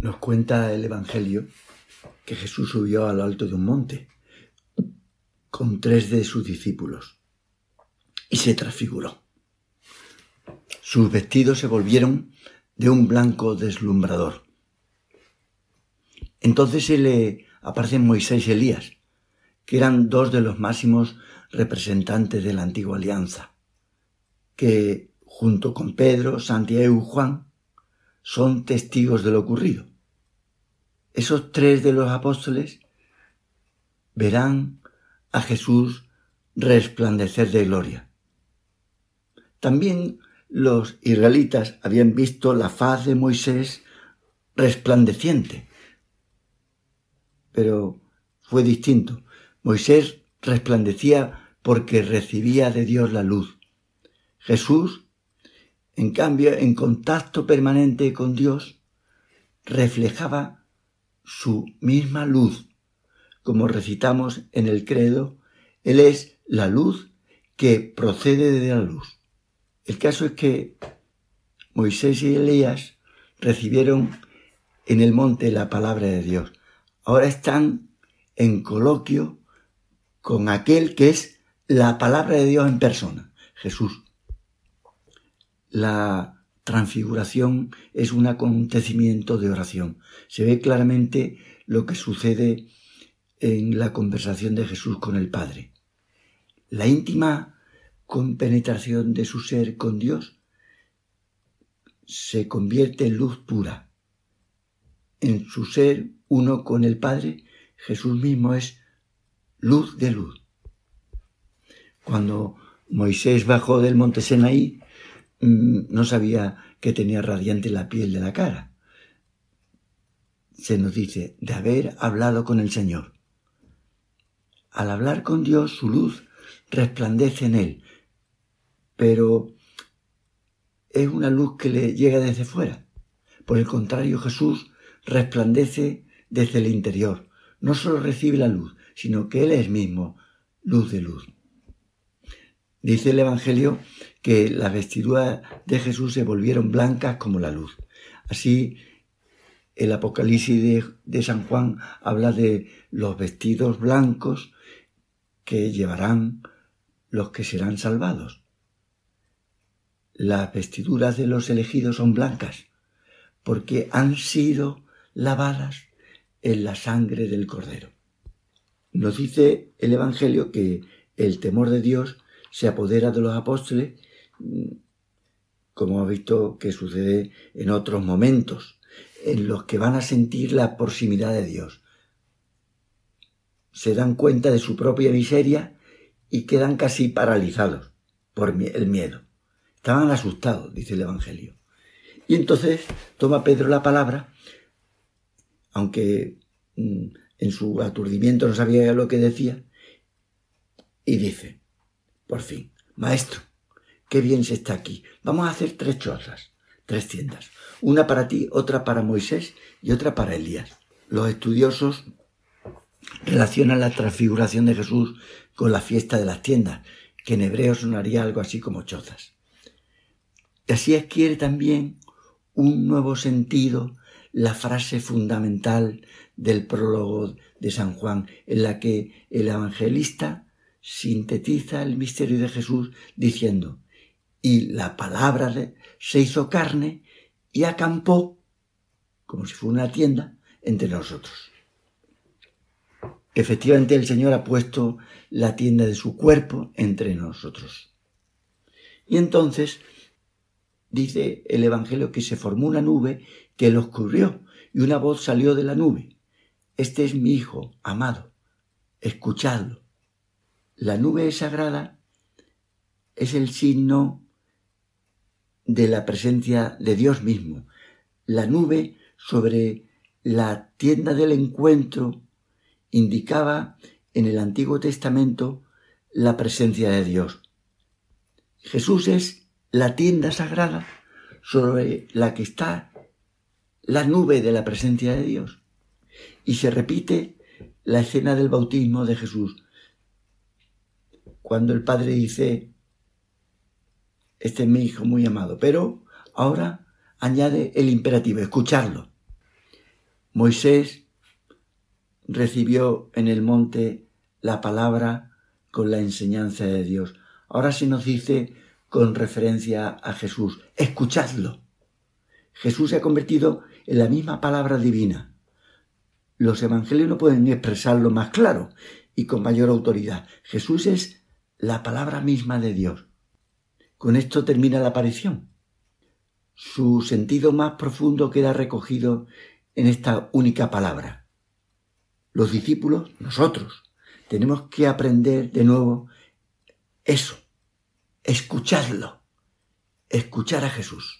Nos cuenta el Evangelio que Jesús subió a lo alto de un monte con tres de sus discípulos y se transfiguró. Sus vestidos se volvieron de un blanco deslumbrador. Entonces se le aparecen Moisés y Elías, que eran dos de los máximos representantes de la antigua alianza, que junto con Pedro, Santiago y Juan son testigos de lo ocurrido. Esos tres de los apóstoles verán a Jesús resplandecer de gloria. También los israelitas habían visto la faz de Moisés resplandeciente, pero fue distinto. Moisés resplandecía porque recibía de Dios la luz. Jesús, en cambio, en contacto permanente con Dios, reflejaba su misma luz. Como recitamos en el credo, Él es la luz que procede de la luz. El caso es que Moisés y Elías recibieron en el monte la palabra de Dios. Ahora están en coloquio con aquel que es la palabra de Dios en persona, Jesús. La transfiguración es un acontecimiento de oración. Se ve claramente lo que sucede en la conversación de Jesús con el Padre. La íntima compenetración de su ser con Dios se convierte en luz pura. En su ser uno con el Padre, Jesús mismo es luz de luz. Cuando Moisés bajó del monte Senaí, Mm, no sabía que tenía radiante la piel de la cara. Se nos dice de haber hablado con el Señor. Al hablar con Dios, su luz resplandece en él, pero es una luz que le llega desde fuera. Por el contrario, Jesús resplandece desde el interior. No solo recibe la luz, sino que Él es mismo luz de luz. Dice el Evangelio que las vestiduras de Jesús se volvieron blancas como la luz. Así, el Apocalipsis de, San Juan habla de los vestidos blancos que llevarán los que serán salvados. Las vestiduras de los elegidos son blancas porque han sido lavadas en la sangre del Cordero. Nos dice el Evangelio que el temor de Dios se apodera de los apóstoles como ha visto que sucede en otros momentos, en los que van a sentir la proximidad de Dios. Se dan cuenta de su propia miseria y quedan casi paralizados por el miedo. Estaban asustados, dice el Evangelio. Y entonces toma Pedro la palabra, aunque mm, en su aturdimiento no sabía lo que decía, y dice, por fin, Maestro, qué bien se está aquí. Vamos a hacer tres chozas, tres tiendas. Una para ti, otra para Moisés y otra para Elías. Los estudiosos relacionan la transfiguración de Jesús con la fiesta de las tiendas, que en hebreo sonaría algo así como chozas. Y así adquiere también un nuevo sentido la frase fundamental del prólogo de San Juan, en la que el evangelista sintetiza el misterio de Jesús diciendo, y la palabra se hizo carne y acampó, como si fuera una tienda, entre nosotros. Efectivamente el Señor ha puesto la tienda de su cuerpo entre nosotros. Y entonces dice el Evangelio que se formó una nube que los cubrió y una voz salió de la nube. Este es mi Hijo amado, escuchadlo. La nube sagrada es el signo de la presencia de Dios mismo. La nube sobre la tienda del encuentro indicaba en el Antiguo Testamento la presencia de Dios. Jesús es la tienda sagrada sobre la que está la nube de la presencia de Dios. Y se repite la escena del bautismo de Jesús. Cuando el Padre dice, este es mi hijo muy amado. Pero ahora añade el imperativo, escucharlo. Moisés recibió en el monte la palabra con la enseñanza de Dios. Ahora se nos dice con referencia a Jesús, escuchadlo. Jesús se ha convertido en la misma palabra divina. Los evangelios no pueden expresarlo más claro y con mayor autoridad. Jesús es la palabra misma de Dios. Con esto termina la aparición. Su sentido más profundo queda recogido en esta única palabra. Los discípulos, nosotros, tenemos que aprender de nuevo eso, escucharlo, escuchar a Jesús.